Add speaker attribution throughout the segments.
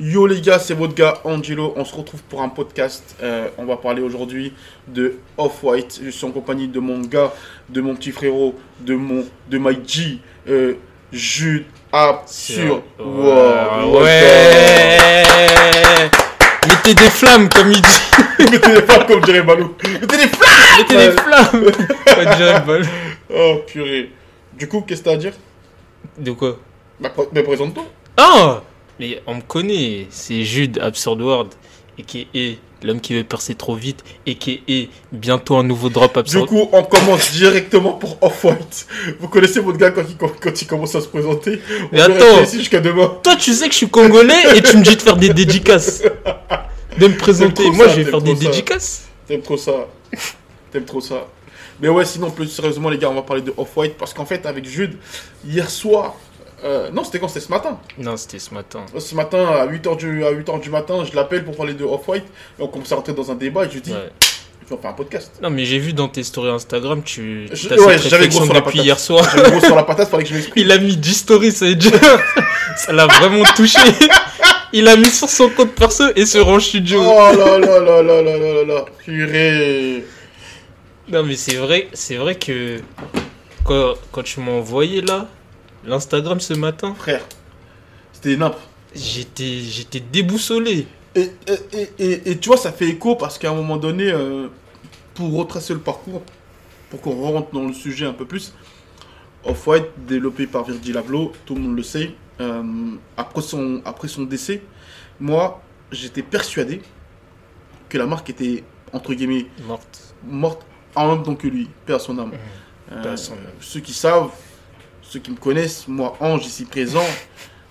Speaker 1: Yo les gars, c'est votre gars Angelo. On se retrouve pour un podcast. Euh, on va parler aujourd'hui de Off-White. Je suis en compagnie de mon gars, de mon petit frérot, de mon, de my G, euh, Jude Absurde. Wow,
Speaker 2: Ouais Mettez des flammes, comme il dit.
Speaker 1: Mettez des flammes comme dirait Balou. Mettez des flammes
Speaker 2: Mettez des flammes.
Speaker 1: Oh purée. Du coup, qu'est-ce que t'as à dire?
Speaker 2: De quoi?
Speaker 1: Bah, mais présente-toi.
Speaker 2: Ah Mais on me connaît, c'est Jude Absurd World, et qui est l'homme qui veut percer trop vite, et qui est bientôt un nouveau drop
Speaker 1: Du
Speaker 2: Absurd.
Speaker 1: coup, on commence directement pour Off-White. Vous connaissez votre gars quand il, quand il commence à se présenter? On
Speaker 2: Mais attends.
Speaker 1: jusqu'à demain.
Speaker 2: Toi, tu sais que je suis congolais, et tu me dis de faire des dédicaces. De me présenter. Moi,
Speaker 1: ça,
Speaker 2: je vais faire des
Speaker 1: ça.
Speaker 2: dédicaces.
Speaker 1: T'aimes trop ça. T'aimes trop ça. Mais ouais, sinon, plus sérieusement, les gars, on va parler de Off-White parce qu'en fait, avec Jude, hier soir. Euh, non, c'était quand? C'était ce matin
Speaker 2: Non, c'était ce matin.
Speaker 1: Euh, ce matin, à 8h du, à du matin, je l'appelle pour parler de Off-White. Et on commence à rentrer dans un débat et je lui dis.
Speaker 2: Ouais.
Speaker 1: Tu vas faire un podcast.
Speaker 2: Non, mais j'ai vu dans tes stories Instagram, tu.
Speaker 1: Je,
Speaker 2: as
Speaker 1: ouais,
Speaker 2: cette
Speaker 1: gros
Speaker 2: depuis hier soir.
Speaker 1: J'avais gros sur la patate, fallait que je.
Speaker 2: Il a mis 10 stories, ça déjà. l'a vraiment touché. Il a mis sur son compte perso et sur Orange Studio.
Speaker 1: Oh là là là là là là là Purée.
Speaker 2: Non, mais c'est vrai, c'est vrai que quand, quand tu m'as envoyé là, l'Instagram ce matin,
Speaker 1: Frère, c'était nimp.
Speaker 2: j'étais, j'étais déboussolé.
Speaker 1: Et, et, et, et- et tu vois, ça fait écho parce qu'à un moment donné, euh, pour retracer le parcours, pour qu'on rentre dans le sujet un peu plus, Off-White, développé par Virgil Abloh, tout le monde le sait, euh, après, son, après son décès, moi, j'étais persuadé que la marque était, entre guillemets,
Speaker 2: Morte.
Speaker 1: morte en même temps que lui, paix à son âme. Euh,
Speaker 2: son âme.
Speaker 1: Ceux qui savent, ceux qui me connaissent, moi, Ange, ici présent,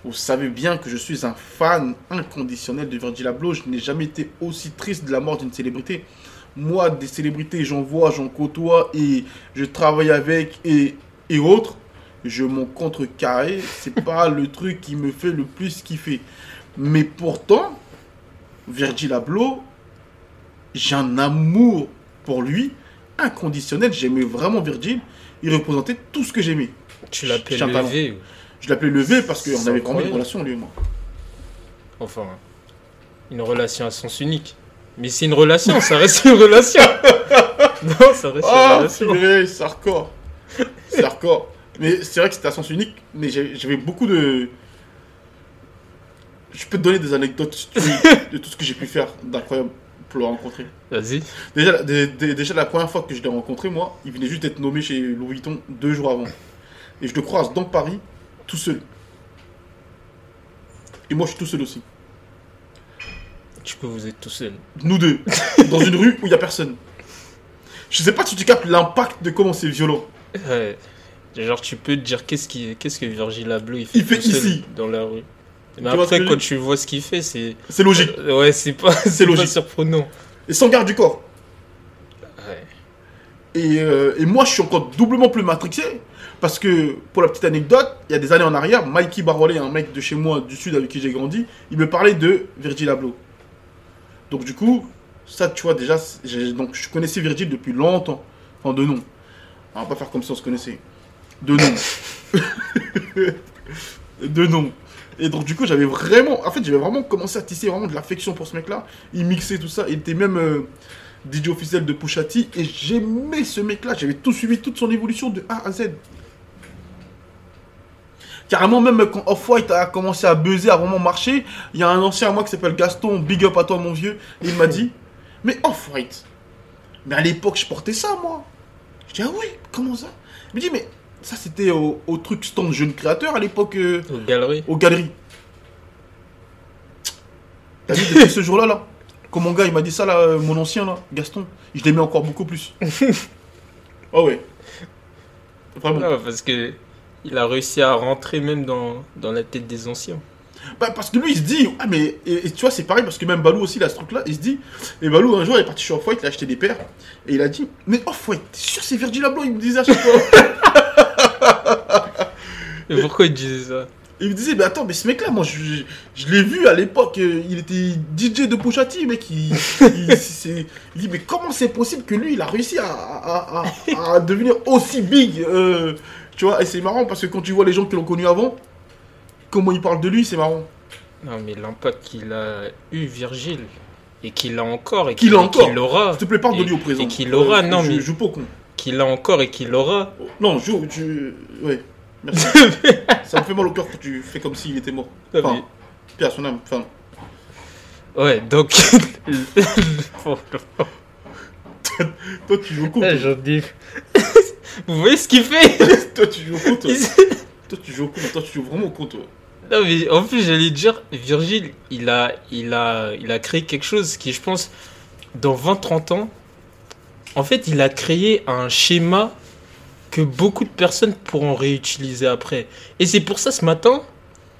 Speaker 1: vous savez bien que je suis un fan inconditionnel de Virgil Abloh. Je n'ai jamais été aussi triste de la mort d'une célébrité. Moi, des célébrités, j'en vois, j'en côtoie et je travaille avec et, et autres. Je m'en contrecarré. C'est pas le truc qui me fait le plus kiffer. Mais pourtant, Virgil Abloh, j'ai un amour pour lui inconditionnel. J'aimais vraiment Virgil. Il représentait tout ce que j'aimais.
Speaker 2: Tu l'appelles levé. ou-
Speaker 1: Je l'appelais levé parce qu'on avait vraiment une
Speaker 2: incroyable.
Speaker 1: relation, lui et moi.
Speaker 2: Enfin, une relation à sens unique. Mais c'est une relation, ça reste une relation. non, ça reste une
Speaker 1: Ah,
Speaker 2: relation.
Speaker 1: purée, c'est hardcore. C'est hardcore. Mais c'est vrai que c'était à sens unique, mais j'avais beaucoup de. Je peux te donner des anecdotes de tout ce que j'ai pu faire d'incroyable pour le rencontrer.
Speaker 2: Vas-y.
Speaker 1: Déjà, déjà, la première fois que je l'ai rencontré, moi, il venait juste d'être nommé chez Louis Vuitton deux jours avant. Et je le croise dans Paris, tout seul. Et moi, je suis tout seul aussi.
Speaker 2: Du coup, vous êtes tout seul.
Speaker 1: Nous deux, dans une rue où il n'y a personne. Je sais pas si tu captes l'impact de comment c'est violent.
Speaker 2: Ouais. Genre, tu peux te dire qu'est-ce qui, qu'est-ce que Virgil Abloh il fait,
Speaker 1: Il fait
Speaker 2: tout seul
Speaker 1: ici.
Speaker 2: dans la rue. Mais après, quand tu vois ce qu'il fait, c'est
Speaker 1: C'est logique.
Speaker 2: Euh, ouais, c'est pas, c'est
Speaker 1: logique.
Speaker 2: pas surprenant.
Speaker 1: Et sans garde du corps.
Speaker 2: Ouais.
Speaker 1: Et, euh, et moi, je suis encore doublement plus matrixé. Parce que, pour la petite anecdote, il y a des années en arrière, Mikey Barolé, un mec de chez moi, du sud avec qui j'ai grandi, il me parlait de Virgil Abloh. Donc, du coup, ça, tu vois, déjà, donc, je connaissais Virgil depuis longtemps. Enfin, de nom. On va pas faire comme si on se connaissait. De nom. de nom. Et donc, du coup, j'avais vraiment. En fait, j'avais vraiment commencé à tisser vraiment de l'affection pour ce mec-là. Il mixait tout ça. Il était même euh, DJ officiel de Pusha T. Et j'aimais ce mec-là. J'avais tout suivi, toute son évolution de A à Z. Carrément, même quand Off-White a commencé à buzzer, à vraiment marcher, il y a un ancien à moi qui s'appelle Gaston, big up à toi, mon vieux. Et il m'a dit Mais Off-White, mais à l'époque, je portais ça, moi. Je dis Ah oui, comment ça? Il me dit Mais ça, c'était au, au truc stand jeune créateur à l'époque. euh,
Speaker 2: Aux galeries.
Speaker 1: aux galeries. T'as vu depuis ce jour-là, là Quand mon gars, il m'a dit ça, là, euh, mon ancien, là, Gaston, je l'aimais encore beaucoup plus. oh ouais. Vraiment.
Speaker 2: Non, parce que il a réussi à rentrer même dans, dans la tête des anciens.
Speaker 1: Bah, parce que lui, il se dit, ah, mais et, et tu vois, c'est pareil, parce que même Balou aussi, il a ce truc-là, il se dit, et Balou, un jour, il est parti chez Off-White, il a acheté des paires, et il a dit, mais Off-White, t'es sûr, c'est Virgil Abloh, il me disait à chaque fois.
Speaker 2: Et pourquoi il disait ça?
Speaker 1: Il me disait, mais attends, mais ce mec-là, moi, je, je- je l'ai vu à l'époque, euh, il était DJ de Pusha T, mec. Il, il dit, mais comment c'est possible que lui, il a réussi à, à- à- à devenir aussi big euh, Tu vois, et c'est marrant parce que quand tu vois les gens qui l'ont connu avant, comment ils parlent de lui, c'est marrant.
Speaker 2: Non, mais l'impact qu'il a eu, Virgile, et qu'il a encore, et
Speaker 1: Qu'il
Speaker 2: qu'il
Speaker 1: a encore.
Speaker 2: qu'il aura,
Speaker 1: S'il te plaît, parle de lui au présent.
Speaker 2: et qu'il aura,
Speaker 1: Euh,
Speaker 2: non,
Speaker 1: je,
Speaker 2: mais-
Speaker 1: Je joue pas au con.
Speaker 2: qu'il a encore et qu'il aura.
Speaker 1: Non, je joue. Je... Ouais, merci. Ça me fait mal au cœur quand tu fais comme s'il était mort. Enfin,
Speaker 2: mais-
Speaker 1: Pierre son âme. Enfin,
Speaker 2: Ouais, donc.
Speaker 1: toi, tu joues au con.
Speaker 2: J'en ai- Vous voyez ce qu'il fait
Speaker 1: Toi, tu joues au con, toi. Toi, tu joues au con. Toi, tu joues vraiment au con, toi.
Speaker 2: Non mais en plus j'allais dire, Virgile, il a, il, a, il a créé quelque chose qui je pense, dans 20-30 ans, en fait il a créé un schéma que beaucoup de personnes pourront réutiliser après. Et c'est pour ça ce matin,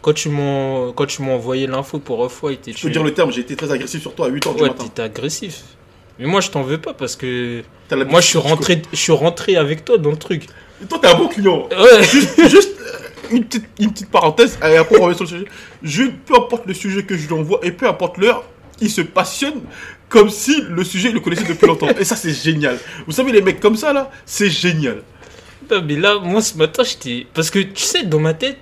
Speaker 2: quand tu m'as envoyé l'info pour Off-White tu...
Speaker 1: peux dire le terme, j'ai été très agressif sur toi à 8h du
Speaker 2: Ouais,
Speaker 1: matin.
Speaker 2: t'étais agressif. Mais moi je t'en veux pas parce que moi je suis rentré, je suis rentré avec toi dans le truc.
Speaker 1: Et toi, t'es un bon client.
Speaker 2: Ouais.
Speaker 1: Juste, juste, euh, une, petite, une petite parenthèse, et après on revient sur le sujet. Je, peu importe le sujet que je lui envoie, et peu importe l'heure, il se passionne comme si le sujet, il le connaissait depuis longtemps. Et ça, c'est génial. Vous savez, les mecs comme ça, là, c'est génial.
Speaker 2: Non, mais là, moi, ce matin, j'étais. Parce que, tu sais, dans ma tête,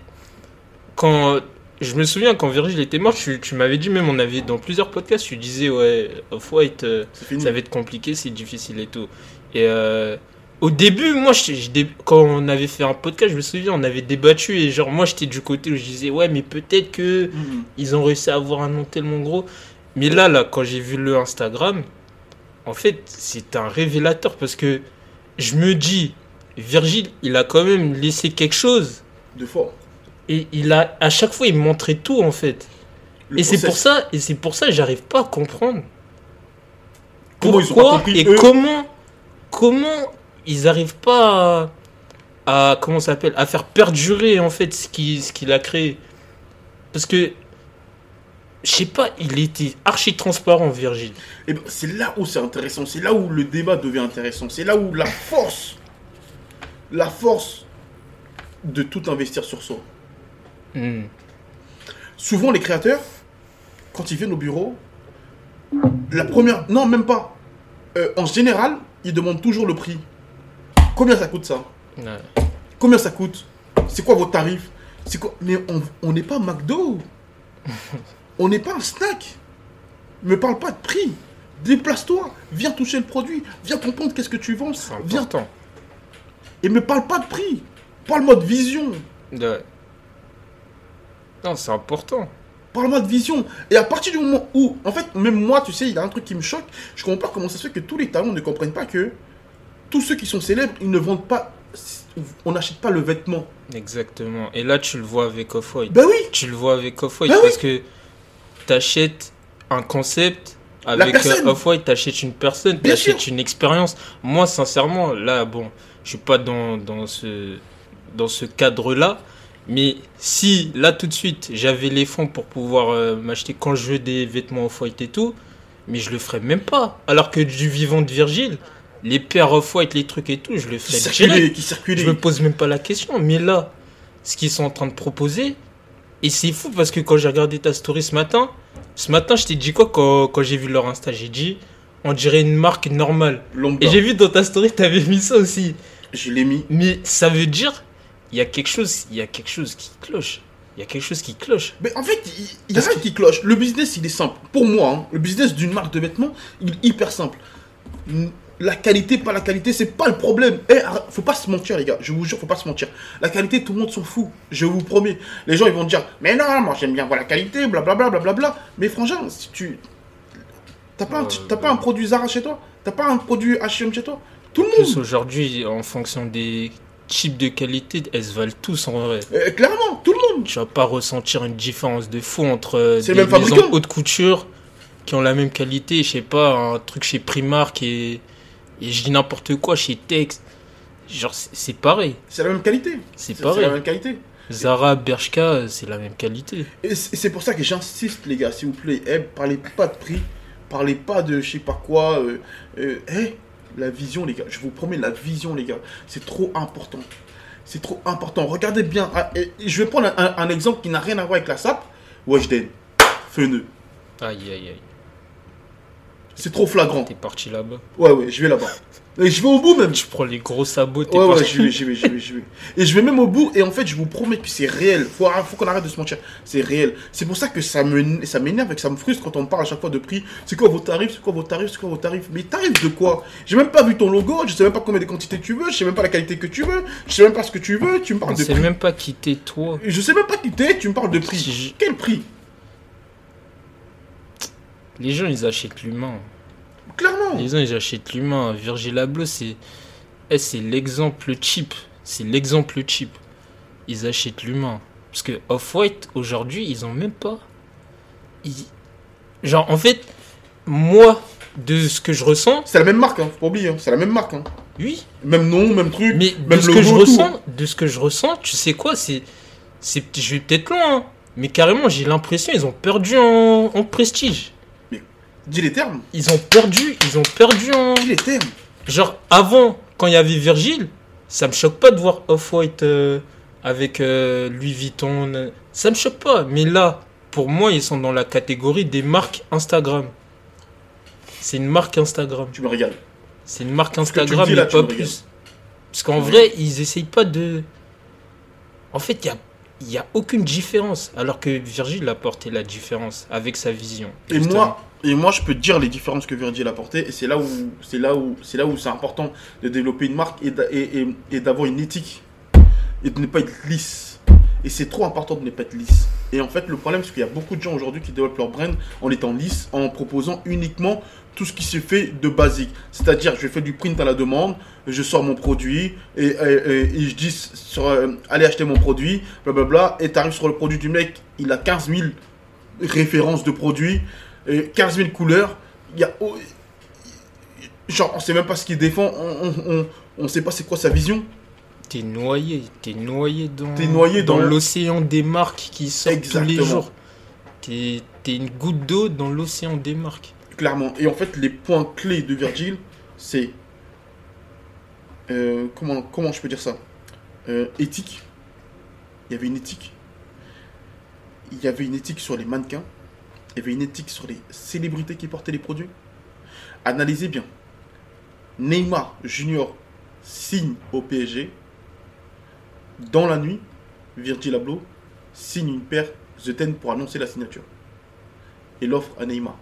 Speaker 2: quand. Je me souviens, quand Virgile était mort, tu, tu m'avais dit, même, on avait dans plusieurs podcasts, tu disais, ouais, Off-White, euh, ça va être compliqué, c'est difficile et tout. Et euh, au début, moi, je- je dé- quand on avait fait un podcast, je me souviens, on avait débattu, et genre, moi, j'étais du côté où je disais, ouais, mais peut-être que
Speaker 1: Mhm.
Speaker 2: ils ont réussi à avoir un nom tellement gros. Mais là, là, quand j'ai vu le Instagram, en fait, c'est un révélateur parce que je me dis, Virgile, il a quand même laissé quelque chose.
Speaker 1: De fort.
Speaker 2: Et il a, à chaque fois, il montrait tout, en fait.
Speaker 1: Le
Speaker 2: et c'est pour ça, et c'est pour ça, que j'arrive pas à comprendre. Pourquoi
Speaker 1: compris,
Speaker 2: et
Speaker 1: eux
Speaker 2: comment, comment ils arrivent pas à, à- comment s'appelle, à faire perdurer en fait ce qui, ce qu'il a créé. Parce que, je sais pas, il était archi transparent, Virgile.
Speaker 1: Et ben, c'est là où c'est intéressant, c'est là où le débat devient intéressant, c'est là où la force, la force de tout investir sur soi.
Speaker 2: Hmm.
Speaker 1: Souvent, les créateurs, quand ils viennent au bureau, la première. Non, même pas. Euh, en général, ils demandent toujours le prix. Combien ça coûte ça
Speaker 2: Ouais.
Speaker 1: Combien ça coûte C'est quoi vos tarifs C'est quoi Mais on n'est pas McDo. on n'est pas un snack. Me parle pas de prix. Déplace-toi. Viens toucher le produit. Viens comprendre qu'est-ce que tu vends. Viens. Et me parle pas de prix. Parle-moi de vision.
Speaker 2: Ouais. Non, c'est important.
Speaker 1: Parle-moi de vision. Et à partir du moment où, en fait, même moi, tu sais, il y a un truc qui me choque. Je comprends pas comment ça se fait que tous les talents ne comprennent pas que tous ceux qui sont célèbres, ils ne vendent pas. On n'achète pas le vêtement.
Speaker 2: Exactement. Et là, tu le vois avec Off-White.
Speaker 1: Ben oui.
Speaker 2: Tu le vois avec Off-White
Speaker 1: oui.
Speaker 2: parce que t'achètes un concept avec euh, Off-White, t'achètes une personne, t'achètes une expérience. Moi, sincèrement, là, bon, je suis pas dans, dans ce, dans ce cadre-là. Mais si, là, tout de suite, j'avais les fonds pour pouvoir euh, m'acheter quand je veux des vêtements Off-White et tout, mais je le ferais même pas. Alors que du vivant de Virgile, les paires Off-White, les trucs et tout, je le
Speaker 1: Qui
Speaker 2: ferais direct.
Speaker 1: circulaient, qui circulaient.
Speaker 2: Je me pose même pas la question. Mais là, ce qu'ils sont en train de proposer, et c'est fou parce que quand j'ai regardé ta story ce matin, ce matin, je t'ai dit quoi quand, quand j'ai vu leur Insta? J'ai dit, on dirait une marque normale.
Speaker 1: Lambda.
Speaker 2: Et j'ai vu dans ta story, t'avais mis ça aussi.
Speaker 1: Je l'ai mis.
Speaker 2: Mais ça veut dire, il y a quelque chose, il y a quelque chose qui cloche. Il y a quelque chose qui cloche.
Speaker 1: Mais en fait, il y a rien qui cloche. Le business, il est simple. Pour moi, hein, le business d'une marque de vêtements, il est hyper simple. La qualité, pas la qualité, c'est pas le problème. Eh, faut pas se mentir, les gars. Je vous jure, faut pas se mentir. La qualité, tout le monde s'en fout. Je vous promets. Les gens, ils vont dire, mais non, moi j'aime bien voir la qualité, blablabla, blablabla. Mais frangin, si tu. T'as pas, t'as pas un produit Zara chez toi? T'as pas un produit H&M chez toi? Tout le monde
Speaker 2: aujourd'hui, en fonction des types de qualité, elles se valent tous en vrai.
Speaker 1: Euh, Clairement, tout le monde
Speaker 2: Tu vas pas ressentir une différence de fou entre euh,
Speaker 1: C'est
Speaker 2: des maisons haute couture qui ont la même qualité, je sais pas, un truc chez Primark et, et je dis n'importe quoi chez Tex. Genre, c'est c'est pareil.
Speaker 1: C'est la même qualité.
Speaker 2: C'est
Speaker 1: C'est
Speaker 2: pareil.
Speaker 1: la même qualité.
Speaker 2: Zara, Bershka, c'est la même qualité.
Speaker 1: Et c'est c'est pour ça que j'insiste, les gars, s'il vous plaît, eh, parlez pas de prix, parlez pas de je sais pas quoi. euh, euh, eh, la vision, les gars, je vous promets, la vision, les gars, c'est trop important. C'est trop important. Regardez bien. ah, je vais prendre un, un- un exemple qui n'a rien à voir avec la SAP. Weshden, Feneux.
Speaker 2: Aïe, aïe, aïe.
Speaker 1: C'est trop flagrant.
Speaker 2: T'es parti là-bas.
Speaker 1: Ouais, ouais, je vais là-bas. Et je vais au bout même.
Speaker 2: Tu prends les gros sabots, t'es
Speaker 1: Ouais, ouais, j'y vais, j'y vais, j'y vais, j'y vais. Et je vais même au bout, et en fait, je vous promets que c'est réel. Faut, faut qu'on arrête de se mentir. C'est réel. C'est pour ça que ça me, ça m'énerve et que ça me frustre quand on me parle à chaque fois de prix. C'est quoi vos tarifs? C'est quoi vos tarifs? C'est quoi vos tarifs? Mais tarifs de quoi? J'ai même pas vu ton logo, je sais même pas combien de quantités tu veux, je sais même pas la qualité que tu veux, je sais même pas ce que tu veux, tu me
Speaker 2: On
Speaker 1: parles de prix.
Speaker 2: même pas quitter toi.
Speaker 1: Je sais même pas qui t'es, tu me parles de prix.
Speaker 2: Je-
Speaker 1: Quel prix?
Speaker 2: Les gens, ils achètent l'humain.
Speaker 1: Clairement.
Speaker 2: Les gens, ils achètent l'humain. Virgil Abloh, c'est eh, c'est l'exemple cheap. C'est l'exemple cheap. Ils achètent l'humain. Parce que Off-White, aujourd'hui, ils ont même pas. ils- Genre, en fait, moi, de ce que je ressens,
Speaker 1: C'est la même marque, hein, faut pas oublier, hein, c'est la même marque. Hein.
Speaker 2: oui.
Speaker 1: Même nom, même truc,
Speaker 2: Mais de
Speaker 1: même
Speaker 2: ce
Speaker 1: logo,
Speaker 2: que je ressens, de ce que je ressens, tu sais quoi, c'est. c'est Je vais peut-être loin, hein, mais carrément, j'ai l'impression ils ont perdu en, en prestige.
Speaker 1: Dis les termes.
Speaker 2: Ils ont perdu, ils ont perdu en.
Speaker 1: Dis les termes.
Speaker 2: Genre, avant, quand il y avait Virgil, ça me choque pas de voir Off-White euh, avec euh, Louis Vuitton. euh, Ça me choque pas. Mais là, pour moi, ils sont dans la catégorie des marques Instagram. C'est une marque Instagram.
Speaker 1: Tu me régales.
Speaker 2: C'est une marque Instagram,
Speaker 1: là,
Speaker 2: mais
Speaker 1: tu
Speaker 2: pas plus. Parce qu'en vrai, ils essayent pas de. En fait, il y a, il y a aucune différence. Alors que Virgil a porté la différence avec sa vision.
Speaker 1: Et moi, et moi, je peux te dire les différences que Virgil a apportées, et c'est là où c'est là où important de développer une marque et d'a- et- et- et d'avoir une éthique et de ne pas être lisse. Et c'est trop important de ne pas être lisse. Et en fait, le problème, c'est qu'il y a beaucoup de gens aujourd'hui qui développent leur brand en étant lisse, en proposant uniquement tout ce qui se fait de basique. C'est-à-dire, je fais du print à la demande, je sors mon produit, et, je dis, euh, allez acheter mon produit, blablabla, et tu arrives sur le produit du mec, il a 15 000 références de produits, 15 000 couleurs. Il y a, genre, on sait même pas ce qu'il défend, on, on, on, on sait pas c'est quoi sa vision.
Speaker 2: T'es noyé, t'es noyé dans,
Speaker 1: T'es noyé dans-
Speaker 2: l'océan des marques qui sortent tous les jours. T'es t'es une goutte d'eau dans l'océan des marques.
Speaker 1: Clairement. Et en fait, les points clés de Virgil, c'est. euh, comment, comment je peux dire ça? Euh, Éthique. Il y avait une éthique. Il y avait une éthique sur les mannequins. Il y avait une éthique sur les célébrités qui portaient les produits. Analysez bien. Neymar Junior signe au PSG. Dans la nuit, Virgil Abloh signe une paire The Ten pour annoncer la signature. Et l'offre à Neymar.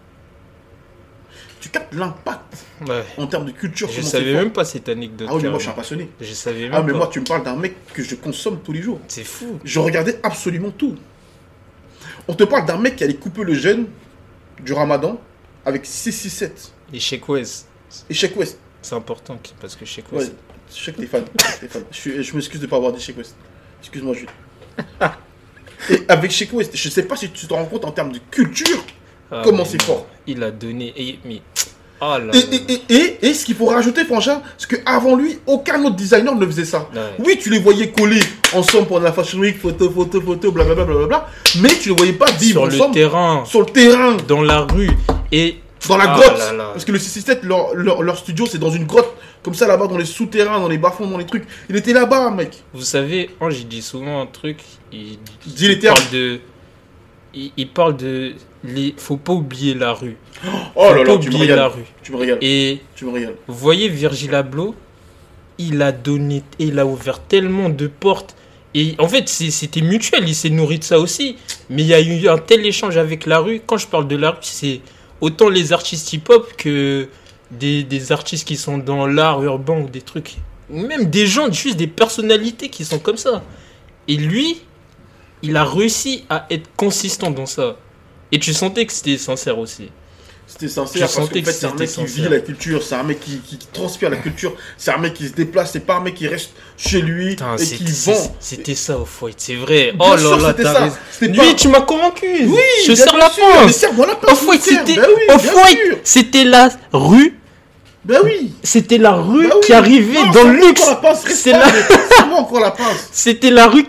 Speaker 1: Tu captes l'impact
Speaker 2: Ouais.
Speaker 1: en termes de culture.
Speaker 2: Je savais même pas cette anecdote.
Speaker 1: Ah oui, mais moi je suis un passionné.
Speaker 2: Je savais même
Speaker 1: Ah, mais
Speaker 2: pas.
Speaker 1: moi tu me parles d'un mec que je consomme tous les jours.
Speaker 2: C'est fou.
Speaker 1: Je regardais absolument tout. On te parle d'un mec qui allait couper le jeûne du ramadan avec 667.
Speaker 2: Et Sheik West,
Speaker 1: Et Sheik West.
Speaker 2: c'est important parce que Sheik
Speaker 1: Ouais,
Speaker 2: West.
Speaker 1: je sais que t'es fan. Je, m'excuse de pas avoir dit Sheik West. Excuse-moi, Jules. Et avec Sheik West, je sais pas si tu te rends compte en termes de culture.
Speaker 2: Ah,
Speaker 1: comment c'est fort.
Speaker 2: Il a donné. Et, mais. Oh là
Speaker 1: Et, et, et, et, et ce qu'il faut rajouter, Franchin, c'est qu'avant lui, aucun autre designer ne faisait ça.
Speaker 2: Ouais.
Speaker 1: Oui, tu les voyais coller ensemble pendant la Fashion Week, photo, photo, photo, blablabla, blablabla, mais tu les voyais pas vivre
Speaker 2: Sur le
Speaker 1: ensemble
Speaker 2: terrain,
Speaker 1: sur le terrain,
Speaker 2: dans la rue. Et.
Speaker 1: dans la
Speaker 2: Ah
Speaker 1: grotte.
Speaker 2: là là.
Speaker 1: Parce que le 667, leur, leur, leur studio, c'est dans une grotte, comme ça là-bas, dans les souterrains, dans les bas-fonds, dans les trucs. Il était là-bas, mec.
Speaker 2: Vous savez, Ange, il dit souvent un truc. Il,
Speaker 1: Dis les termes.
Speaker 2: parle de. Il, il parle de. Les, faut pas oublier la rue.
Speaker 1: Oh
Speaker 2: faut
Speaker 1: là
Speaker 2: pas
Speaker 1: là, tu me
Speaker 2: oublier la rue.
Speaker 1: Tu me régales.
Speaker 2: Et
Speaker 1: Tu me régales.
Speaker 2: vous voyez Virgil Abloh, il a donné, il a ouvert tellement de portes. Et en fait, c'était mutuel, il s'est nourri de ça aussi. Mais il y a eu un tel échange avec la rue. Quand je parle de la rue, c'est autant les artistes hip-hop que des, des artistes qui sont dans l'art urbain ou des trucs. Même des gens, juste des personnalités qui sont comme ça. Et lui, il a réussi à être consistant dans ça. Et tu sentais que c'était sincère aussi.
Speaker 1: C'était sincère
Speaker 2: Je
Speaker 1: parce qu'en fait,
Speaker 2: que
Speaker 1: c'est un mec qui vit
Speaker 2: sincère.
Speaker 1: la culture, c'est un mec qui, qui transpire la culture, c'est un mec qui se déplace, c'est pas un mec qui reste chez lui
Speaker 2: Putain,
Speaker 1: et
Speaker 2: c'est-
Speaker 1: qui vend.
Speaker 2: C'était ça au foyer, c'est vrai.
Speaker 1: Bien
Speaker 2: oh là là,
Speaker 1: c'était
Speaker 2: t'as
Speaker 1: ça.
Speaker 2: raison.
Speaker 1: C'était
Speaker 2: Lui,
Speaker 1: pas-
Speaker 2: tu m'as convaincu.
Speaker 1: Oui,
Speaker 2: je serre la pince. Au foyer, c'était
Speaker 1: Ben
Speaker 2: au foyer, c'était la rue
Speaker 1: Ben oui
Speaker 2: C'était la rue
Speaker 1: oui.
Speaker 2: qui arrivait
Speaker 1: Non,
Speaker 2: dans le luxe. C'est la...
Speaker 1: la pince
Speaker 2: C'était la rue qui...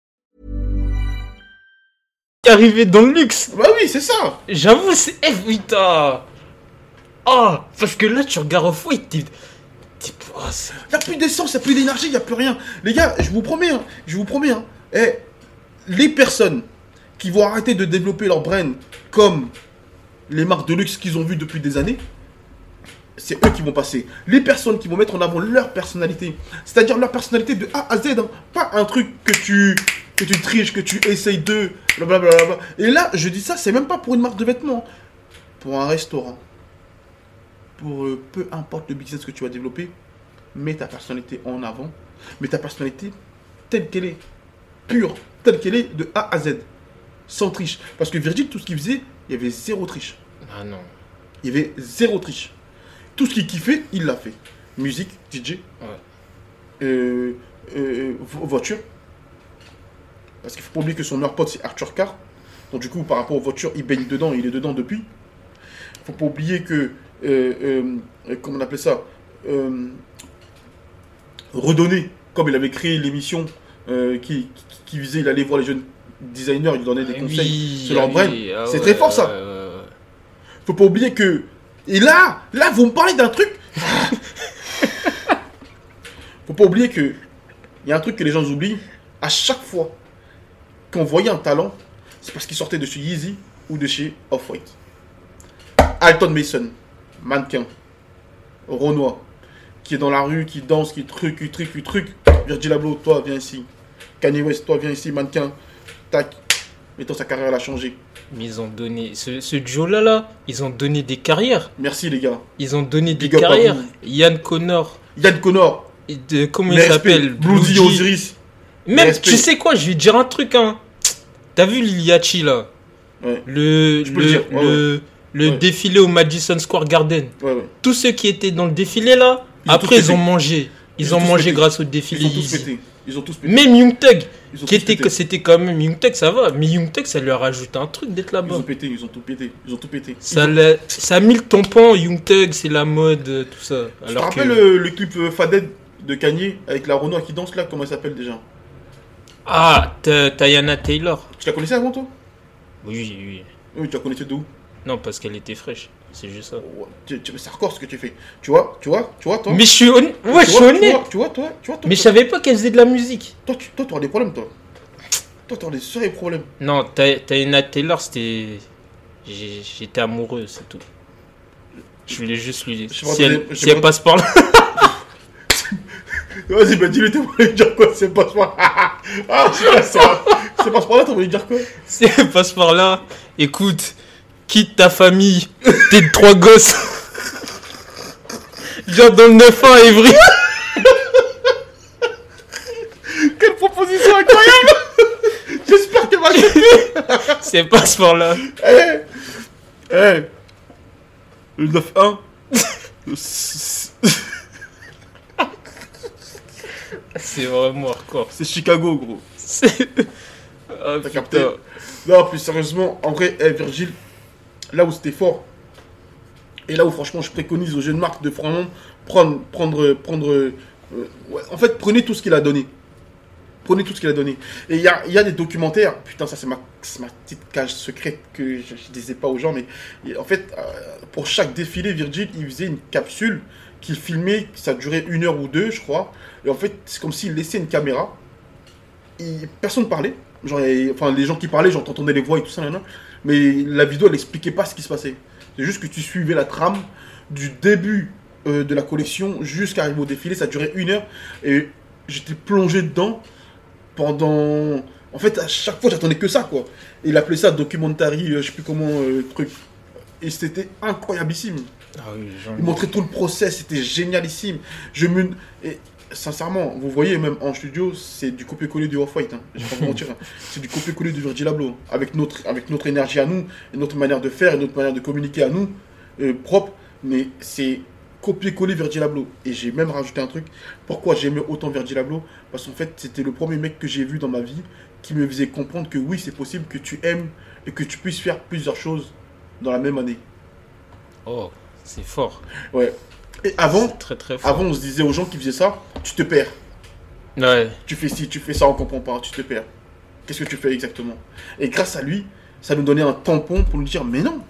Speaker 2: arrivait dans le luxe.
Speaker 1: Bah oui, c'est ça
Speaker 2: J'avoue, c'est... Eh putain Ah Parce que là, tu regardes au fouet, t'es... t'es- oh, c'est-
Speaker 1: Il n'y a plus d'essence, il n'y a plus d'énergie, il n'y a plus rien. Les gars, je vous promets, hein, je vous promets, hein, eh, les personnes qui vont arrêter de développer leur brain comme les marques de luxe qu'ils ont vues depuis des années, c'est eux qui vont passer. Les personnes qui vont mettre en avant leur personnalité, c'est-à-dire leur personnalité de A à Z, hein, pas un truc que tu, que tu triches, que tu essayes de, blablabla. Et là, je dis ça, c'est même pas pour une marque de vêtements, pour un restaurant, pour euh, peu importe le business que tu vas développer, mets ta personnalité en avant, mets ta personnalité telle qu'elle est, pure, telle qu'elle est, de A à Z, sans triche. Parce que Virgil, tout ce qu'il faisait, il y avait zéro triche.
Speaker 2: Ah non.
Speaker 1: Il y avait zéro triche. Tout ce qu'il kiffait, il l'a fait. Musique, DJ,
Speaker 2: Ouais.
Speaker 1: euh, euh, vo- voiture. Parce qu'il faut pas oublier que son meilleur pote, c'est Arthur Carr. Donc du coup, par rapport aux voitures, il baigne dedans, il est dedans depuis. faut pas oublier que, euh, euh, comment on appelait ça, euh, redonner, comme il avait créé l'émission euh, qui, qui, qui visait, il allait voir les jeunes designers, il leur donnait des
Speaker 2: Ah
Speaker 1: conseils sur leur
Speaker 2: ah
Speaker 1: brain.
Speaker 2: oui, ah
Speaker 1: c'est
Speaker 2: ouais,
Speaker 1: très fort ça.
Speaker 2: ouais.
Speaker 1: Faut pas oublier que. Et là, là, vous me parlez d'un truc. Faut pas oublier que. Il y a un truc que les gens oublient. À chaque fois qu'on voyait un talent, c'est parce qu'il sortait de chez Yeezy ou de chez Off-White. Alton Mason, mannequin. Renoir, qui est dans la rue, qui danse, qui truc, qui truc, qui truc. Virgil Abloh, toi, viens ici. Kanye West, toi, viens ici, mannequin. Tac. Mettons, sa carrière elle a changé.
Speaker 2: Mais ils ont donné... Ce, ce duo-là, là, ils ont donné des carrières.
Speaker 1: Merci, les gars.
Speaker 2: Ils ont donné des
Speaker 1: Big
Speaker 2: carrières. Yann Connor.
Speaker 1: Yann Connor,
Speaker 2: et de- comment il s'appelle? G.
Speaker 1: Osiris.
Speaker 2: Même, tu sais quoi, je vais te dire un truc, hein. T'as vu Liliachi, là
Speaker 1: Ouais,
Speaker 2: Le, le,
Speaker 1: le dire, ouais,
Speaker 2: le, le
Speaker 1: Ouais.
Speaker 2: défilé au Madison Square Garden.
Speaker 1: ouais, ouais.
Speaker 2: Tous ceux qui étaient dans le défilé, là,
Speaker 1: Ils
Speaker 2: après, ils ont mangé. Ils,
Speaker 1: Ils
Speaker 2: ont, mangé
Speaker 1: pété.
Speaker 2: grâce au défilé
Speaker 1: Ils ont tous pété. Ils ont tous pété.
Speaker 2: Même Young Thug,
Speaker 1: Ils ont
Speaker 2: qui était, que c'était quand même Young Thug, ça va. Mais Young Thug, ça lui a rajouté un truc d'être
Speaker 1: Ils
Speaker 2: là-bas.
Speaker 1: ont pété, ils ont tout pété. Ils ont tout pété.
Speaker 2: Ça, l'a- ça a mis le tampon, Young Thug, c'est la mode, euh, tout ça.
Speaker 1: Tu te rappelles
Speaker 2: que...
Speaker 1: le, le clip euh, Faded de Kanye avec la Renoir qui danse là Comment elle s'appelle déjà?
Speaker 2: Ah, Tayana Taylor.
Speaker 1: Tu la connaissais avant toi?
Speaker 2: Oui, oui.
Speaker 1: Oui, tu la connaissais d'où
Speaker 2: Non, parce qu'elle était fraîche. C'est juste ça.
Speaker 1: Tu- tu- C'est hardcore ce que tu fais. Tu vois, tu vois, tu vois, toi?
Speaker 2: Mais je suis honnête. Ouais,
Speaker 1: Tu
Speaker 2: je suis
Speaker 1: tu
Speaker 2: honnête.
Speaker 1: vois, Tu vois, toi, tu vois, toi,
Speaker 2: Mais je savais pas qu'elle faisait de la musique.
Speaker 1: toi, tu toi, t'auras des problèmes, toi. Toi, t'auras des sérieux problèmes.
Speaker 2: Non, Ta- Tayana Taylor, c'était. J'étais amoureux, c'est tout. Je voulais juste lui.
Speaker 1: Je pas,
Speaker 2: Si elle, si passe par là.
Speaker 1: Vas-y, bah dis-le, t'es voulu dire quoi C'est pas ce point. Ah, c'est pas ça. C'est pas ce point-là, t'as voulu dire quoi?
Speaker 2: Si elle passe par là, écoute, quitte ta famille, tes trois gosses. Viens dans le 9 à Evry.
Speaker 1: Quelle proposition incroyable J'espère qu'elle va accepter
Speaker 2: Si elle passe par là.
Speaker 1: Eh Eh Le 9-1
Speaker 2: C'est vraiment hardcore.
Speaker 1: C'est Chicago, gros.
Speaker 2: C'est. Ah,
Speaker 1: T'as capté Non, plus sérieusement, en vrai, eh, Virgile, là où c'était fort, et là où franchement je préconise aux jeunes marques de vraiment prendre, prendre, prendre, euh, ouais, en fait, prenez tout ce qu'il a donné. Prenez tout ce qu'il a donné. Et il y a, il y a des documentaires, putain, ça c'est ma, c'est ma petite cage secrète que je ne disais pas aux gens, mais en fait, euh, pour chaque défilé, Virgil, il faisait une capsule qu'il filmait, ça durait une heure ou deux, je crois. Et en fait, c'est comme s'il laissait une caméra. Et personne parlait. Genre, enfin, les gens qui parlaient, genre, t'entendais les voix et tout ça, mais la vidéo, elle expliquait pas ce qui se passait. C'est juste que tu suivais la trame du début euh, de la collection jusqu'à arriver au défilé. Ça durait une heure et j'étais plongé dedans pendant. En fait, à chaque fois, j'attendais que ça, quoi. Et il appelait ça documentary, euh, je sais plus comment, euh, truc. Et c'était incroyableissime.
Speaker 2: Ah oui,
Speaker 1: Il montrait tout le process, c'était génialissime. Je me. Et sincèrement, vous voyez, même en studio, c'est du copier-coller du Off-White. Hein. Je vais pas vous mentir. hein. C'est du copier-coller du Virgil Abloh. Avec notre, avec notre énergie à nous, et notre manière de faire, et notre manière de communiquer à nous, euh, propre. Mais c'est copier-coller Virgil Abloh. Et j'ai même rajouté un truc. Pourquoi j'aimais autant Virgil Abloh? Parce qu'en fait, c'était le premier mec que j'ai vu dans ma vie qui me faisait comprendre que oui, c'est possible que tu aimes et que tu puisses faire plusieurs choses dans la même année.
Speaker 2: Oh, c'est fort.
Speaker 1: Ouais. Et avant,
Speaker 2: C'est très très fort.
Speaker 1: avant, on se disait aux gens qui faisaient ça, tu te perds.
Speaker 2: Ouais.
Speaker 1: Tu fais ci, tu fais ça, on comprend pas, tu te perds. Qu'est-ce que tu fais exactement? Et grâce à lui, ça nous donnait un tampon pour nous dire, mais non,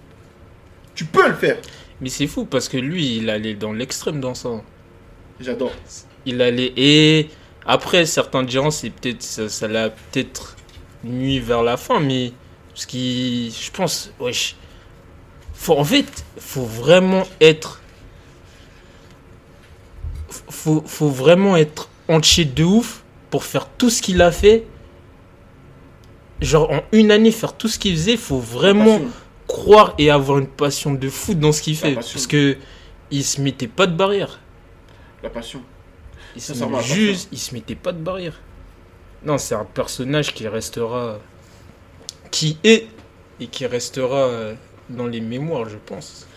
Speaker 1: tu peux le faire.
Speaker 2: Mais c'est fou parce que lui, il allait dans l'extrême dans ça.
Speaker 1: J'adore.
Speaker 2: Il allait. Et après, certains diront, c'est peut-être. Ça, ça l'a peut-être nuit vers la fin, mais. Ce qui. Je pense. Wesh. Faut, en fait, faut vraiment être. Faut, faut vraiment être entier de ouf pour faire tout ce qu'il a fait. Genre, en une année, faire tout ce qu'il faisait, faut vraiment croire et avoir une passion de fou dans ce qu'il fait. Parce que. Il se mettait pas de barrière.
Speaker 1: La passion.
Speaker 2: Il se, met juste, il se mettait pas de barrière. Non, c'est un personnage qui restera. qui est et qui restera euh, dans les mémoires, je pense.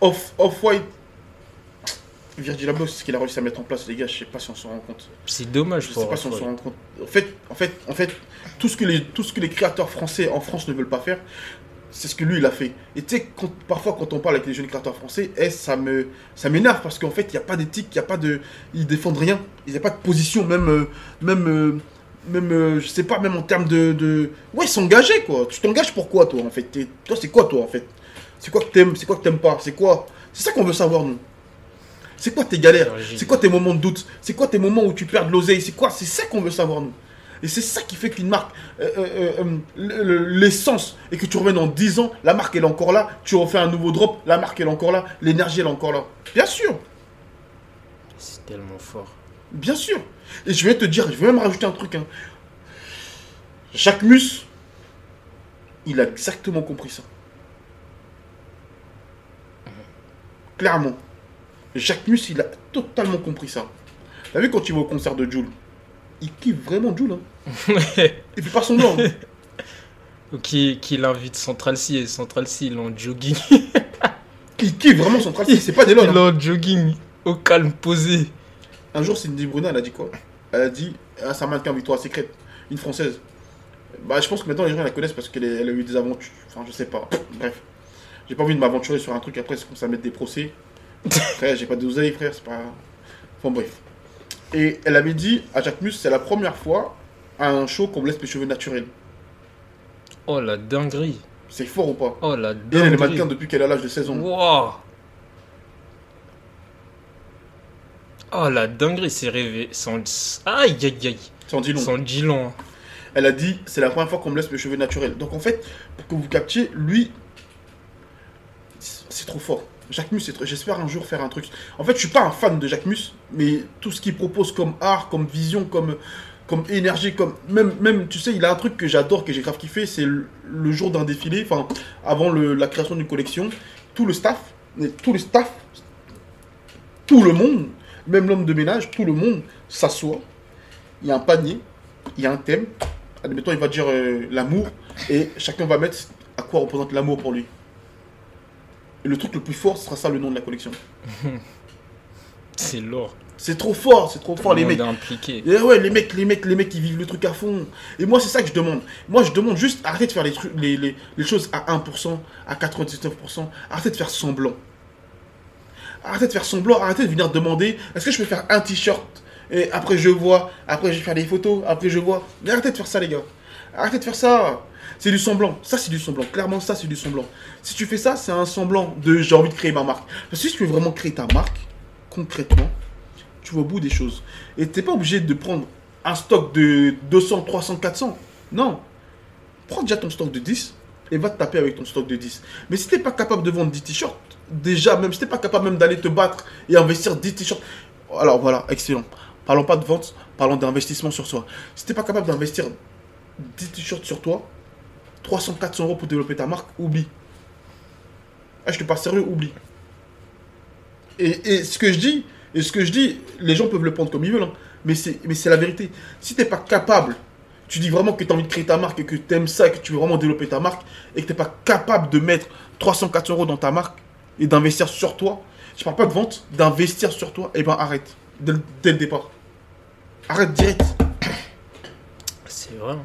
Speaker 1: Off, Off-White, Virgil Abloh, c'est ce qu'il a réussi à mettre en place, les gars, je sais pas si on s'en rend compte.
Speaker 2: C'est dommage
Speaker 1: Je sais pas si on s'en rend compte. En fait, en fait, en fait tout, ce que les, tout ce que les créateurs français en France ne veulent pas faire, c'est ce que lui il a fait. Et tu sais, quand- parfois quand on parle avec les jeunes créateurs français, eh, ça me ça m'énerve parce qu'en fait, il n'y a pas d'éthique, il n'y a pas de. Ils défendent rien, il n'y a pas de position, même. euh, même euh, même, euh, je sais pas, même en termes de, de... Ouais, s'engager, quoi. Tu t'engages pour quoi, toi, en fait? T'es- Toi, c'est quoi, toi, en fait? C'est quoi que t'aimes C'est quoi que t'aimes pas? C'est quoi? C'est ça qu'on veut savoir, nous. C'est quoi tes galères? C'est quoi tes moments de doute? C'est quoi tes moments où tu perds de l'oseille? C'est quoi? C'est ça qu'on veut savoir, nous. Et c'est ça qui fait qu'une marque, euh, euh, euh, le- l'essence, et que tu reviens dans 10 ans, la marque elle est encore là, tu refais un nouveau drop, la marque elle est encore là, l'énergie elle est encore là. Bien sûr,
Speaker 2: C'est tellement fort.
Speaker 1: bien sûr. Et je vais te dire, je vais même rajouter un truc. Hein. Jacques Mus, il a exactement compris ça. Clairement. Jacques Mus, il a totalement compris ça. T'as vu quand tu vas au concert de Jules? Il kiffe vraiment Jules. Hein. il fait pas semblant. hein.
Speaker 2: Ou Qui, qui l'invite Central C et Central C, il est en jogging.
Speaker 1: Il kiffe vraiment son travail. C'est pas des
Speaker 2: il est
Speaker 1: hein.
Speaker 2: en jogging, au calme, posé.
Speaker 1: Un jour, Cindy Bruna, elle a dit quoi? Elle a dit à sa mannequin Victoire Secret, une française. Bah, je pense que maintenant les gens la connaissent parce qu'elle elle a eu des aventures. Enfin, je sais pas. Bref. J'ai pas envie de m'aventurer sur un truc après, c'est qu'on à mettre des procès. frère, j'ai pas d'oseille, frère, c'est pas. Enfin, bref. Et elle avait dit à Jacques Mus, c'est la première fois à un show qu'on me laisse mes cheveux naturels.
Speaker 2: Oh la dinguerie.
Speaker 1: C'est fort ou pas?
Speaker 2: Oh la
Speaker 1: Et elle est
Speaker 2: dinguerie.
Speaker 1: mannequin depuis qu'elle a l'âge de 16 ans.
Speaker 2: Wow. Oh la dinguerie, c'est rêvé. Sans... Aïe aïe aïe.
Speaker 1: Sans dit long.
Speaker 2: Sans dit long.
Speaker 1: Elle a dit, c'est la première fois qu'on me laisse mes cheveux naturels. Donc en fait, pour que vous captiez, lui, c'est trop fort. Jacques Mus, c'est trop- j'espère un jour faire un truc. En fait, je suis pas un fan de Jacques Mus, mais tout ce qu'il propose comme art, comme vision, comme, comme énergie, comme même, même, tu sais, il a un truc que j'adore, que j'ai grave kiffé, c'est le, le jour d'un défilé, enfin, avant le- la création d'une collection, tout le staff, tout le staff, tout le monde, même l'homme de ménage, tout le monde s'assoit. Il y a un panier, il y a un thème. Admettons, il va dire euh, l'amour, et chacun va mettre à quoi représente l'amour pour lui. Et le truc le plus fort, ce sera ça le nom de la collection.
Speaker 2: C'est lourd.
Speaker 1: C'est trop fort, c'est trop fort, les mecs.
Speaker 2: est impliqué.
Speaker 1: Et ouais, les mecs, les mecs, les mecs, ils vivent le truc à fond. Et moi, c'est ça que je demande. Moi, je demande juste arrêtez de faire les, trucs, les, les, les choses à 1%, à 99%. Arrêtez de faire semblant. Arrêtez de faire semblant. Arrêtez de venir demander est-ce que je peux faire un t-shirt Et après, je vois. Après, je vais faire des photos. Après, je vois. Mais arrêtez de faire ça, les gars. Arrêtez de faire ça. C'est du semblant. Ça, c'est du semblant. Clairement, ça, c'est du semblant. Si tu fais ça, c'est un semblant de j'ai envie de créer ma marque. Parce que si tu veux vraiment créer ta marque, concrètement, tu vas au bout des choses. Et tu n'es pas obligé de prendre un stock de 200, 300, 400. Non. Prends déjà ton stock de 10 et va te taper avec ton stock de 10. Mais si tu n'es pas capable de vendre 10 t-shirts, déjà, même si tu n'es pas capable même d'aller te battre et investir 10 t-shirts, alors voilà, excellent. Parlons pas de vente, parlons d'investissement sur soi. Si tu n'es pas capable d'investir 10 t-shirts sur toi, 300, 400 euros pour développer ta marque, oublie. Ah, je te parle sérieux, oublie. Et, ce que je dis, et ce que je dis, les gens peuvent le prendre comme ils veulent, hein, mais c'est la vérité. Si tu n'es pas capable, tu dis vraiment que tu as envie de créer ta marque et que tu aimes ça, et que tu veux vraiment développer ta marque, et que tu n'es pas capable de mettre 300, 400 euros dans ta marque et d'investir sur toi, je parle pas de vente, d'investir sur toi, et ben arrête, dès le, dès le départ. Arrête direct.
Speaker 2: C'est vrai. hein.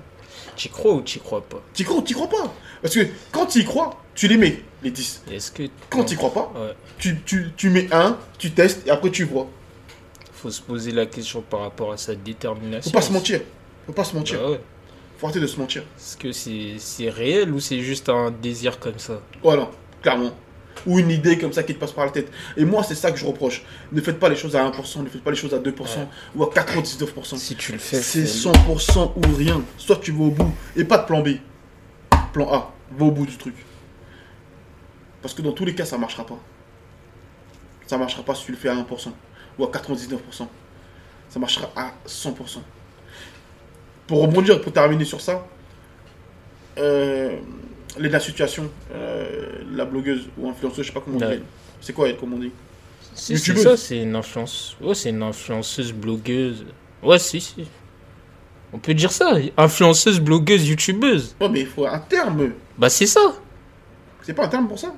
Speaker 2: Tu crois ou tu crois pas?
Speaker 1: Tu crois ou tu crois pas? Parce que quand tu y crois, tu les mets, les 10.
Speaker 2: Est-ce que.
Speaker 1: Quand tu crois pas,
Speaker 2: Ouais.
Speaker 1: tu, tu, tu mets un, tu testes, et après tu vois.
Speaker 2: Faut se poser la question par rapport à sa détermination.
Speaker 1: Faut pas se mentir. Faut pas se mentir.
Speaker 2: Bah ouais.
Speaker 1: Faut arrêter de se mentir.
Speaker 2: Est-ce que c'est c'est réel ou c'est juste un désir comme ça?
Speaker 1: Voilà, clairement. Ou une idée comme ça qui te passe par la tête. Et moi, c'est ça que je reproche. Ne faites pas les choses à 1%, ne faites pas les choses à 2% ou à 99%.
Speaker 2: Si tu le fais,
Speaker 1: C'est
Speaker 2: fais-le.
Speaker 1: 100% ou rien. Soit tu vas au bout et pas de plan B. Plan A, va au bout du truc. Parce que dans tous les cas, ça marchera pas. Ça marchera pas si tu le fais à 1% ou à 99%. Ça marchera à 100%. Pour rebondir, pour terminer sur ça, euh, la situation, euh, la blogueuse ou influenceuse, je sais pas comment on
Speaker 2: Ouais.
Speaker 1: dit. C'est quoi elle, comme on dit
Speaker 2: Si, c'est ça, c'est une influence. Ouais, c'est une influenceuse blogueuse. Ouais, si, si. On peut dire ça. Influenceuse, blogueuse, youtubeuse.
Speaker 1: Ouais, mais il faut un terme.
Speaker 2: Bah, c'est ça.
Speaker 1: C'est pas un terme pour ça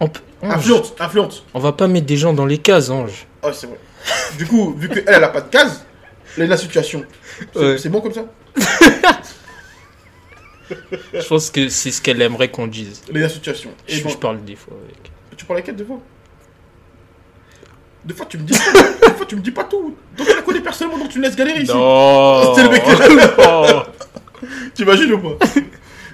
Speaker 2: On, peut- Ange,
Speaker 1: Influente, influente.
Speaker 2: on va pas mettre des gens dans les cases, Ange.
Speaker 1: Ah, c'est vrai. Du coup, vu qu'elle, elle a pas de case, elle la situation. C'est
Speaker 2: Ouais.
Speaker 1: c'est bon comme ça
Speaker 2: Je pense que c'est ce qu'elle aimerait qu'on dise.
Speaker 1: Elle a la situation. Et
Speaker 2: Je,
Speaker 1: bon,
Speaker 2: je parle des fois avec.
Speaker 1: tu parles avec elle deux fois? Deux fois, tu me dis pas. Deux fois, tu me dis pas tout. Donc, tu la connais personnellement, donc tu me laisses galérer ici.
Speaker 2: Non
Speaker 1: C'était le mec
Speaker 2: Non.
Speaker 1: T'imagines ou pas?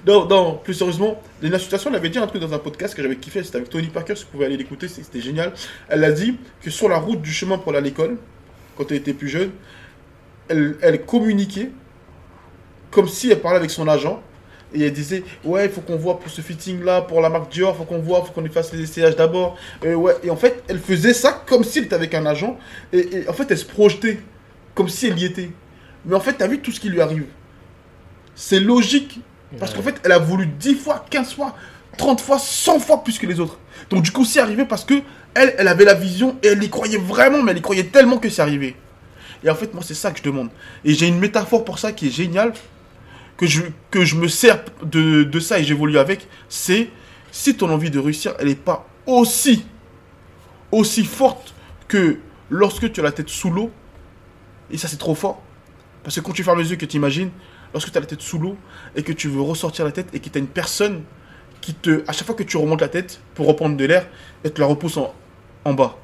Speaker 1: Non, non, plus sérieusement, Lena Situation, elle avait dit un truc dans un podcast que j'avais kiffé, c'était avec Tony Parker, si vous pouvez aller l'écouter, c'est- c'était génial. Elle a dit que sur la route du chemin pour aller à l'école, quand elle était plus jeune, elle, elle communiquait comme si elle parlait avec son agent. Et elle disait, ouais, il faut qu'on voit pour ce fitting-là, pour la marque Dior, faut qu'on voit, faut qu'on lui fasse les essayages d'abord. Euh, ouais. Et en fait, elle faisait ça comme si elle était avec un agent. Et, et en fait, elle se projetait comme si elle y était. Mais en fait, t'as vu tout ce qui lui arrive. C'est logique. Parce qu'en fait, elle a voulu 10 fois, 15 fois, 30 fois, 100 fois plus que les autres. Donc du coup, c'est arrivé parce que elle, elle avait la vision et elle y croyait vraiment, mais elle y croyait tellement que c'est arrivé. Et en fait, moi, c'est ça que je demande. Et j'ai une métaphore pour ça qui est géniale, que je, me sers de, de ça et j'évolue avec. C'est si ton envie de réussir, elle n'est pas aussi, aussi forte que lorsque tu as la tête sous l'eau. Et ça, c'est trop fort. Parce que quand tu fermes les yeux, que tu imagines, lorsque tu as la tête sous l'eau et que tu veux ressortir la tête et que tu as une personne qui te, à chaque fois que tu remontes la tête pour reprendre de l'air, elle te la repousse en, en bas,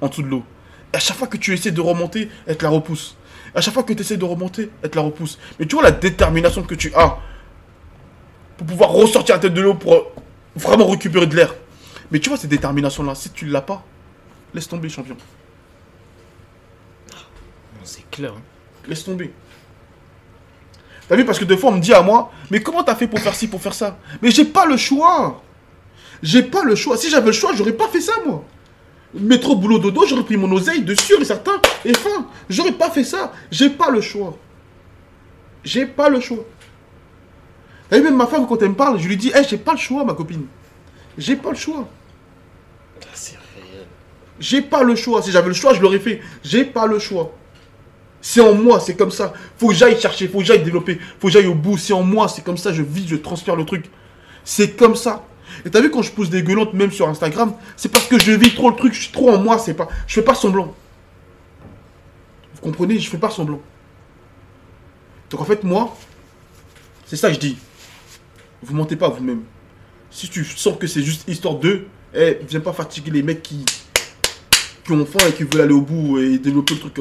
Speaker 1: en dessous de l'eau. Et à chaque fois que tu essaies de remonter, elle te la repousse. À chaque fois que tu essaies de remonter, elle te la repousse. Mais tu vois la détermination que tu as pour pouvoir ressortir la tête de l'eau pour vraiment récupérer de l'air. Mais tu vois cette détermination-là, si tu ne l'as pas, laisse tomber, champion.
Speaker 2: Non, C'est clair. hein.
Speaker 1: Laisse tomber. T'as vu, parce que des fois, on me dit à moi, mais comment t'as fait pour faire ci, pour faire ça? Mais j'ai pas le choix. J'ai pas le choix. Si j'avais le choix, j'aurais pas fait ça, moi. Métro, boulot, dodo, j'aurais pris mon oseille de sûr et certain. Et fin, j'aurais pas fait ça. J'ai pas le choix. J'ai pas le choix. Vu, même ma femme, quand elle me parle, je lui dis, hé, j'ai pas le choix, ma copine. J'ai pas le choix.
Speaker 2: Ah, c'est réel.
Speaker 1: J'ai pas le choix. Si j'avais le choix, je l'aurais fait. J'ai pas le choix. C'est en moi, c'est comme ça. Faut que j'aille chercher, faut que j'aille développer, faut que j'aille au bout. C'est en moi, c'est comme ça. Je vis, je transfère le truc. C'est comme ça. Et t'as vu quand je pousse des gueulantes, même sur Instagram, c'est parce que je vis trop le truc. Je suis trop en moi. C'est pas, je fais pas semblant. Vous comprenez Je fais pas semblant. Donc en fait, moi, c'est ça que je dis. Vous mentez pas vous-même. Si tu sens que c'est juste histoire de, eh, viens pas fatiguer les mecs qui, ont faim et qui veulent aller au bout et développer le truc.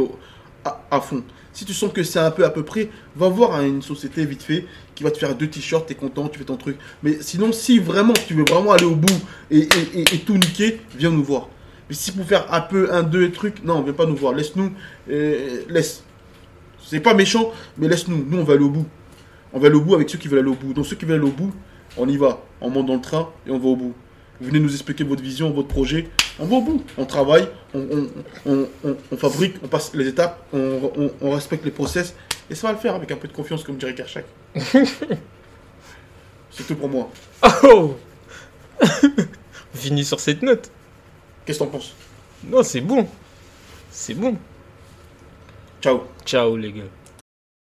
Speaker 1: à fond. Si tu sens que c'est un peu à peu près, va voir hein, une société vite fait qui va te faire deux t-shirts, t'es content, tu fais ton truc. Mais sinon, si vraiment tu veux vraiment aller au bout et, tout niquer, viens nous voir. Mais si pour faire un peu, un, deux trucs, non, viens pas nous voir. Laisse-nous, euh, laisse. C'est pas méchant, mais laisse-nous. Nous, on va aller au bout. On va aller au bout avec ceux qui veulent aller au bout. Donc ceux qui veulent aller au bout, on y va. On monte dans le train et on va au bout. Venez nous expliquer votre vision, votre projet. On va au bout. On travaille, on, on- on- on- on fabrique, on passe les étapes, on respecte les process. Et ça va le faire avec un peu de confiance, comme dirait Kershak. C'est tout pour moi.
Speaker 2: Oh On finit sur cette note.
Speaker 1: Qu'est-ce que t'en penses?
Speaker 2: Non, c'est bon. C'est bon.
Speaker 1: Ciao.
Speaker 2: Ciao les gars.